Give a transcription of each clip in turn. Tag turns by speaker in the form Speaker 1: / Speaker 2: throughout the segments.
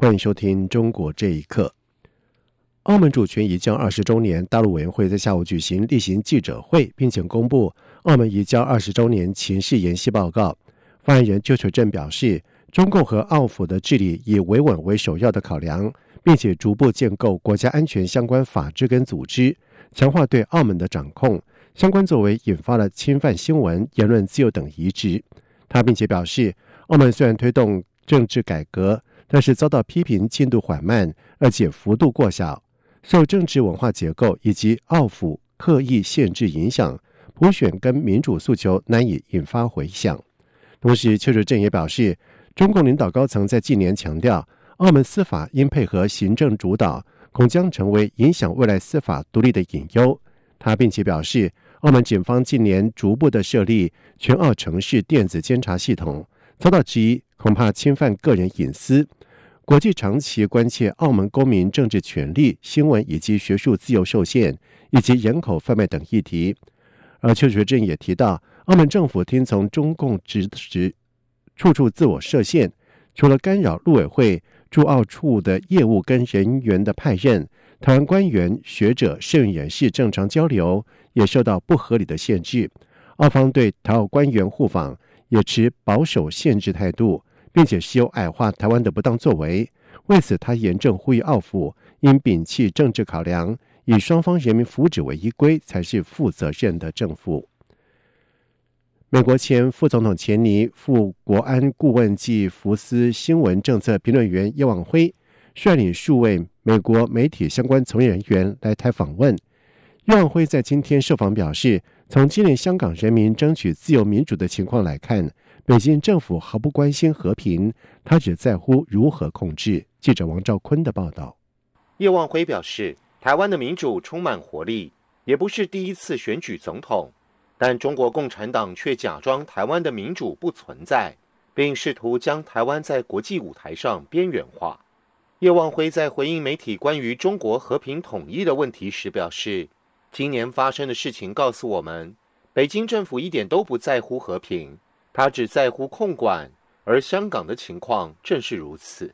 Speaker 1: 欢迎收听《中国这一刻》。澳门主权移交二十周年，大陆委员会在下午举行例行记者会，并且公布澳门移交二十周年情势研析报告。发言人邱垂正表示，中共和澳府的治理以维稳为首要的考量，并且逐步建构国家安全相关法制跟组织，强化对澳门的掌控。相关作为引发了侵犯新闻、言论自由等疑质。他并且表示，澳门虽然推动政治改革，但是遭到批评进度缓慢，而且幅度过小，受政治文化结构以及澳府刻意限制影响，普选跟民主诉求难以引发回响。同时，邱垂正也表示，中共领导高层在近年强调，澳门司法应配合行政主导，恐将成为影响未来司法独立的隐忧。他并且表示，澳门警方近年逐步的设立全澳城市电子监察系统，遭到质疑，恐怕侵犯个人隐私。国际长期关切澳门公民政治权利、新闻以及学术自由受限，以及人口贩卖等议题。而邱学正也提到，澳门政府听从中共指使，处处自我设限，除了干扰陆委会驻澳处的业务跟人员的派任，台湾官员、学者、摄影人士正常交流也受到不合理的限制。澳方对台澳官员互访也持保守限制态度。并且是有矮化台湾的不当作为，为此他严正呼吁澳府应摒弃政治考量，以双方人民福祉为依归，才是负责任的政府。美国前副总统钱尼、副国安顾问暨福斯新闻政策评论员叶望辉率领数位美国媒体相关从业人员来台访问。叶望辉在今天受访表示，从今年香港人民争取自由民主的情况来看。北京政府毫不关心和平，他只在乎如何控制。记者王兆坤的报道。
Speaker 2: 叶望辉表示，台湾的民主充满活力，也不是第一次选举总统，但中国共产党却假装台湾的民主不存在，并试图将台湾在国际舞台上边缘化。叶望辉在回应媒体关于中国和平统一的问题时表示，今年发生的事情告诉我们，北京政府一点都不在乎和平。他只在乎控管，而香港的情况正是如此。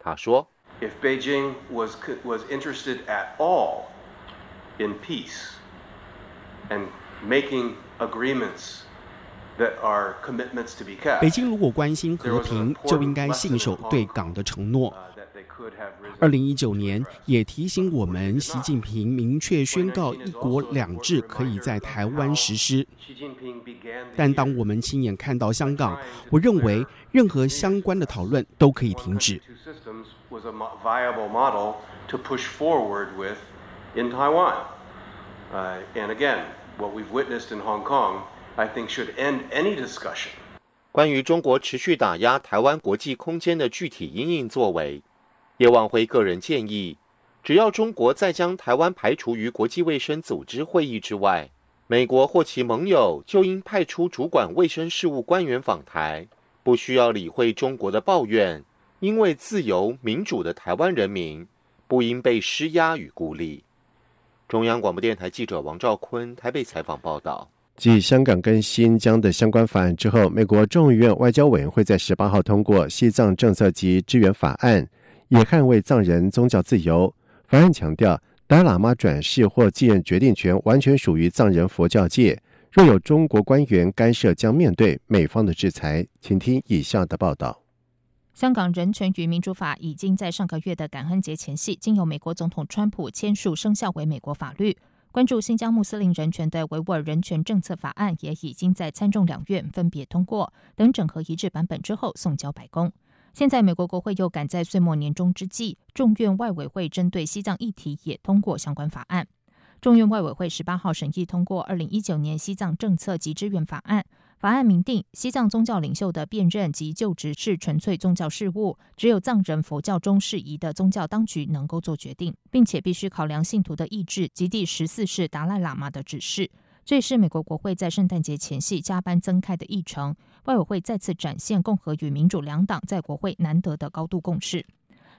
Speaker 2: 他说
Speaker 3: ：“If Beijing was was interested at all in peace and making agreements that are commitments to be kept，
Speaker 4: 北京如果关心和平，就应该信守对港的承诺。”二零一九年也提醒我们，习近平明确宣告“一国两制”可以在台湾实施。但当我们亲眼看到香港，我认为任何相关的讨论都可以停止。
Speaker 2: 关于中国持续打压台湾国际空间的具体应应作为。叶望辉个人建议，只要中国再将台湾排除于国际卫生组织会议之外，美国或其盟友就应派出主管卫生事务官员访台，不需要理会中国的抱怨，因为自由民主的台湾人民不应被施压与孤立。中央广播电台记者王兆坤台北采访报道。
Speaker 1: 继香港跟新疆的相关法案之后，美国众议院外交委员会在十八号通过西藏政策及支援法案。也捍卫藏人宗教自由。法案强调，达喇嘛转世或继任决定权完全属于藏人佛教界。若有中国官员干涉，将面对美方的制裁。请听以下的报道：
Speaker 5: 香港人权与民主法已经在上个月的感恩节前夕，经由美国总统川普签署生效为美国法律。关注新疆穆斯林人权的维吾尔人权政策法案也已经在参众两院分别通过，等整合一致版本之后送交白宫。现在，美国国会又赶在岁末年终之际，众院外委会针对西藏议题也通过相关法案。众院外委会十八号审议通过《二零一九年西藏政策及支援法案》，法案明定，西藏宗教领袖的辨认及就职是纯粹宗教事务，只有藏人佛教中适宜的宗教当局能够做决定，并且必须考量信徒的意志及第十四世达赖喇嘛的指示。这也是美国国会在圣诞节前夕加班增开的议程。外委会再次展现共和与民主两党在国会难得的高度共识。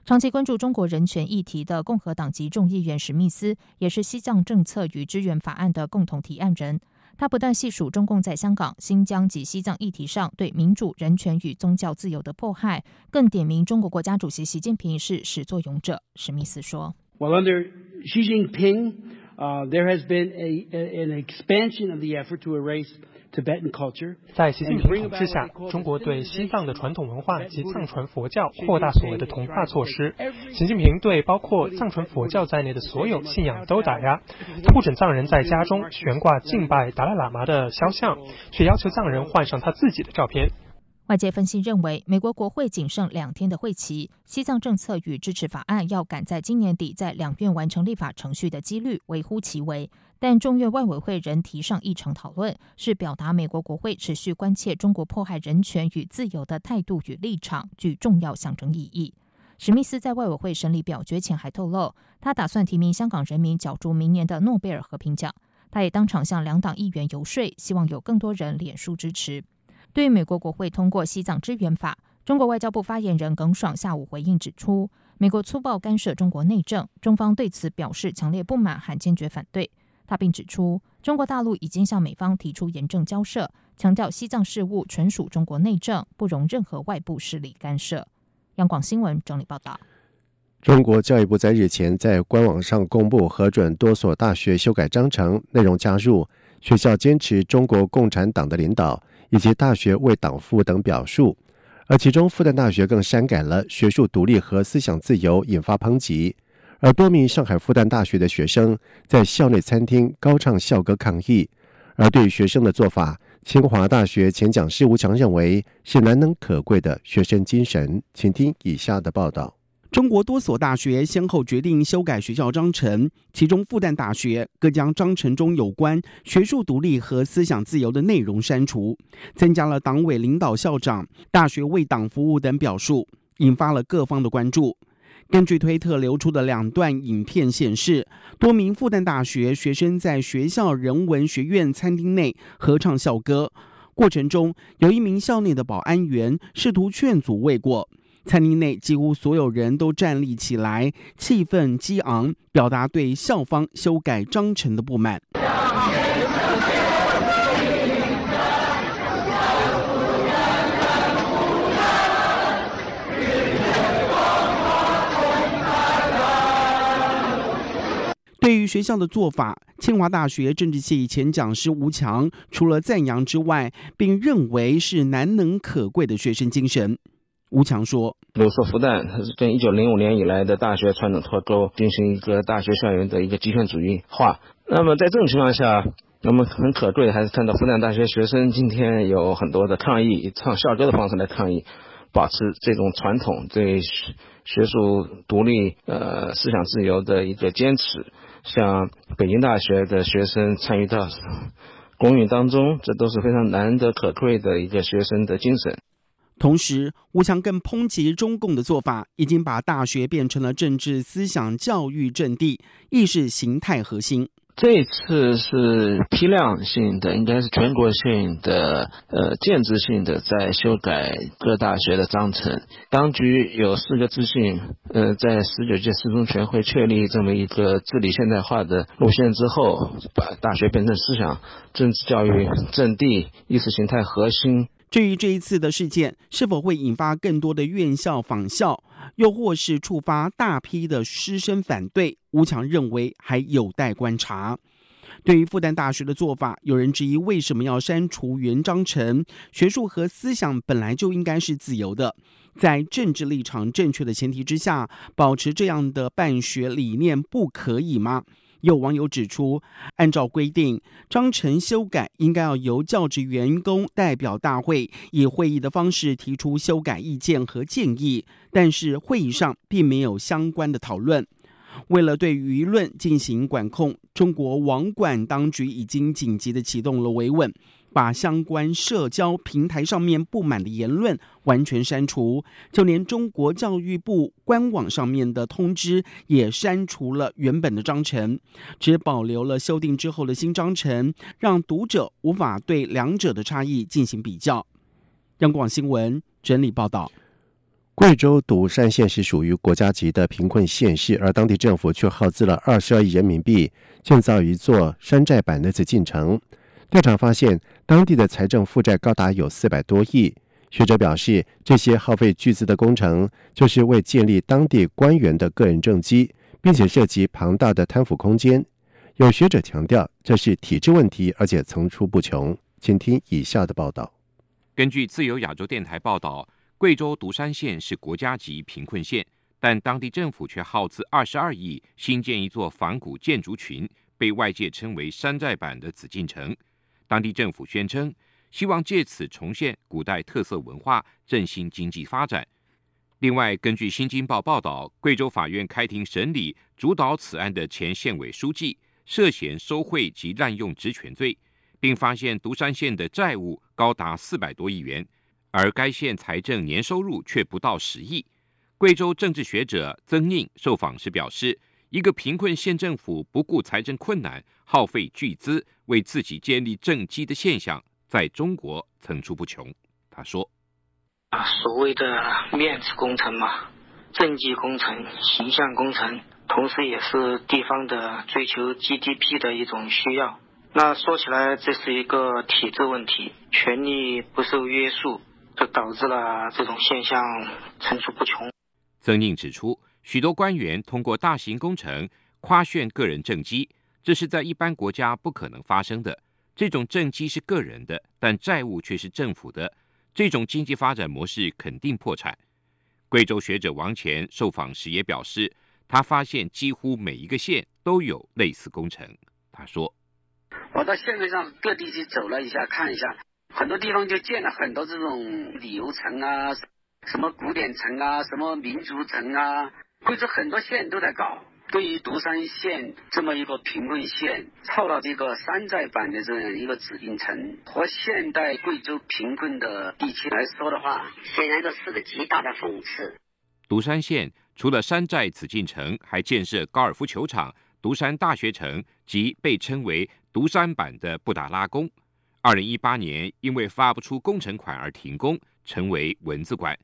Speaker 5: 长期关注中国人权议题的共和党籍众议员史密斯，也是西藏政策与支援法案的共同提案人。他不但细数中共在香港、新疆及西藏议题上对民主、人权与宗教自由的迫害，更点名中国国家主席习近平是始作俑者。史密斯说
Speaker 6: ：“Well, under Xi Jinping, uh, there has been a an expansion of the effort to erase.”
Speaker 7: 在习近平统治下，中国对西藏的传统文化及藏传佛教扩大所谓的同化措施。习近平对包括藏传佛教在内的所有信仰都打压。他不准藏人在家中悬挂敬拜达赖喇嘛的肖像，却要求藏人换上他自己的照片。
Speaker 5: 外界分析认为，美国国会仅剩两天的会期，西藏政策与支持法案要赶在今年底在两院完成立法程序的几率微乎其微。但众院外委会仍提上议程讨论，是表达美国国会持续关切中国迫害人权与自由的态度与立场，具重要象征意义。史密斯在外委会审理表决前还透露，他打算提名香港人民角逐明年的诺贝尔和平奖。他也当场向两党议员游说，希望有更多人脸书支持。对美国国会通过西藏支援法，中国外交部发言人耿爽下午回应指出，美国粗暴干涉中国内政，中方对此表示强烈不满和坚决反对。他并指出，中国大陆已经向美方提出严正交涉，强调西藏事务纯属中国内政，不容任何外部势力干涉。央广新闻整理报道。
Speaker 1: 中国教育部在日前在官网上公布核准多所大学修改章程，内容加入学校坚持中国共产党的领导。以及大学为党服务等表述，而其中复旦大学更删改了学术独立和思想自由，引发抨击。而多名上海复旦大学的学生在校内餐厅高唱校歌抗议。而对于学生的做法，清华大学前讲师吴强认为是难能可贵的学生精神。请听以下的报道。
Speaker 4: 中国多所大学先后决定修改学校章程，其中复旦大学各将章程中有关学术独立和思想自由的内容删除，增加了党委领导、校长、大学为党服务等表述，引发了各方的关注。根据推特流出的两段影片显示，多名复旦大学学生在学校人文学院餐厅内合唱校歌，过程中有一名校内的保安员试图劝阻未果。餐厅内几乎所有人都站立起来，气氛激昂，表达对校方修改章程的不满。对于学校的做法，清华大学政治系前讲师吴强除了赞扬之外，并认为是难能可贵的学生精神。吴强说：“
Speaker 8: 比如说复旦，它是跟一九零五年以来的大学传统脱钩，进行一个大学校园的一个极权主义化。那么在这种情况下，我们很可贵还是看到复旦大学学生今天有很多的抗议，以唱校歌的方式来抗议，保持这种传统对学术独立、呃思想自由的一个坚持。像北京大学的学生参与到公运当中，这都是非常难得可贵的一个学生的精神。”
Speaker 4: 同时，吴强更抨击中共的做法，已经把大学变成了政治思想教育阵地、意识形态核心。
Speaker 8: 这次是批量性的，应该是全国性的，呃，建制性的，在修改各大学的章程。当局有四个自信，呃，在十九届四中全会确立这么一个治理现代化的路线之后，把大学变成思想政治教育阵地、意识形态核心。
Speaker 4: 至于这一次的事件是否会引发更多的院校仿效，又或是触发大批的师生反对，吴强认为还有待观察。对于复旦大学的做法，有人质疑为什么要删除原章程？学术和思想本来就应该是自由的，在政治立场正确的前提之下，保持这样的办学理念不可以吗？有网友指出，按照规定，章程修改应该要由教职员工代表大会以会议的方式提出修改意见和建议，但是会议上并没有相关的讨论。为了对舆论进行管控，中国网管当局已经紧急的启动了维稳。把相关社交平台上面不满的言论完全删除，就连中国教育部官网上面的通知也删除了原本的章程，只保留了修订之后的新章程，让读者无法对两者的差异进行比较。央广新闻整理报道。
Speaker 1: 贵州独山县是属于国家级的贫困县市，而当地政府却耗资了二十二亿人民币建造一座山寨版的紫禁城。调查发现，当地的财政负债高达有四百多亿。学者表示，这些耗费巨资的工程，就是为建立当地官员的个人政绩，并且涉及庞大的贪腐空间。有学者强调，这是体制问题，而且层出不穷。请听以下的报道。
Speaker 9: 根据自由亚洲电台报道。贵州独山县是国家级贫困县，但当地政府却耗资二十二亿新建一座仿古建筑群，被外界称为“山寨版的紫禁城”。当地政府宣称，希望借此重现古代特色文化，振兴经济发展。另外，根据《新京报》报道，贵州法院开庭审理主导此案的前县委书记涉嫌收贿及滥用职权罪，并发现独山县的债务高达四百多亿元。而该县财政年收入却不到十亿。贵州政治学者曾宁受访时表示：“一个贫困县政府不顾财政困难，耗费巨资为自己建立政绩的现象，在中国层出不穷。”他说：“
Speaker 10: 啊，所谓的面子工程嘛，政绩工程、形象工程，同时也是地方的追求 GDP 的一种需要。那说起来，这是一个体制问题，权力不受约束。”就导致了这种现象层出不穷。
Speaker 9: 曾宁指出，许多官员通过大型工程夸炫个人政绩，这是在一般国家不可能发生的。这种政绩是个人的，但债务却是政府的，这种经济发展模式肯定破产。贵州学者王乾受访时也表示，他发现几乎每一个县都有类似工程。他说：“
Speaker 11: 我到县面上各地去走了一下，看一下。”很多地方就建了很多这种旅游城啊，什么古典城啊，什么民族城啊，贵州很多县都在搞。对于独山县这么一个贫困县，凑到这个山寨版的这样一个紫禁城，和现代贵州贫困的地区来说的话，显然这是个极大的讽刺。
Speaker 9: 独山县除了山寨紫禁城，还建设高尔夫球场、独山大学城及被称为独山版的布达拉宫。二零一八年，因为发不出工程款而停工，成为文字馆。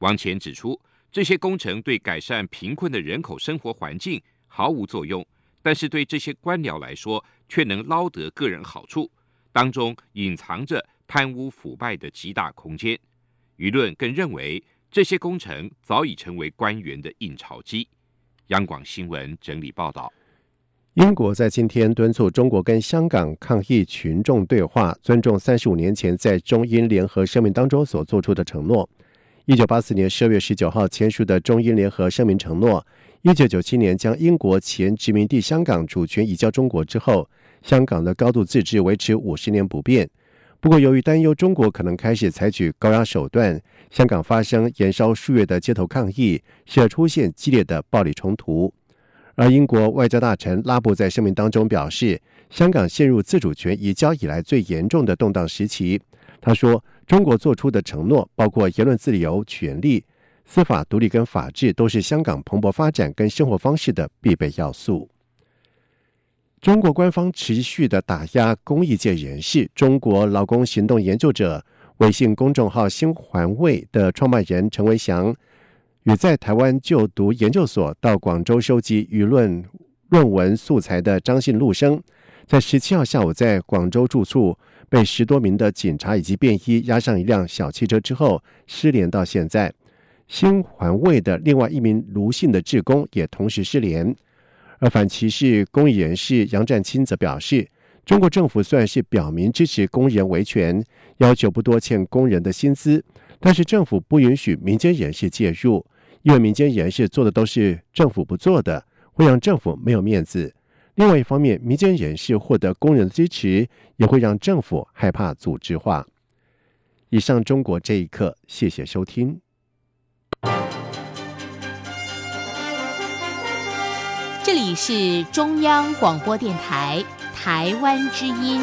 Speaker 9: 王乾指出，这些工程对改善贫困的人口生活环境毫无作用，但是对这些官僚来说，却能捞得个人好处，当中隐藏着贪污腐败的极大空间。舆论更认为，这些工程早已成为官员的印钞机。央广新闻整理报道。
Speaker 1: 英国在今天敦促中国跟香港抗议群众对话，尊重三十五年前在中英联合声明当中所做出的承诺。一九八四年十二月十九号签署的中英联合声明承诺，一九九七年将英国前殖民地香港主权移交中国之后，香港的高度自治维持五十年不变。不过，由于担忧中国可能开始采取高压手段，香港发生延烧数月的街头抗议，使得出现激烈的暴力冲突。而英国外交大臣拉布在声明当中表示，香港陷入自主权移交以来最严重的动荡时期。他说：“中国做出的承诺，包括言论自由、权利、司法独立跟法治，都是香港蓬勃发展跟生活方式的必备要素。”中国官方持续的打压公益界人士，中国劳工行动研究者微信公众号“新环卫”的创办人陈维祥。与在台湾就读研究所到广州收集舆论论文素材的张姓陆生，在十七号下午在广州住处被十多名的警察以及便衣押上一辆小汽车之后失联到现在。新环卫的另外一名卢姓的职工也同时失联。而反歧视公益人士杨占清则表示，中国政府虽然是表明支持工人维权，要求不多欠工人的薪资，但是政府不允许民间人士介入。因为民间人士做的都是政府不做的，会让政府没有面子。另外一方面，民间人士获得工人的支持，也会让政府害怕组织化。以上，中国这一刻，谢谢收听。
Speaker 12: 这里是中央广播电台台湾之音。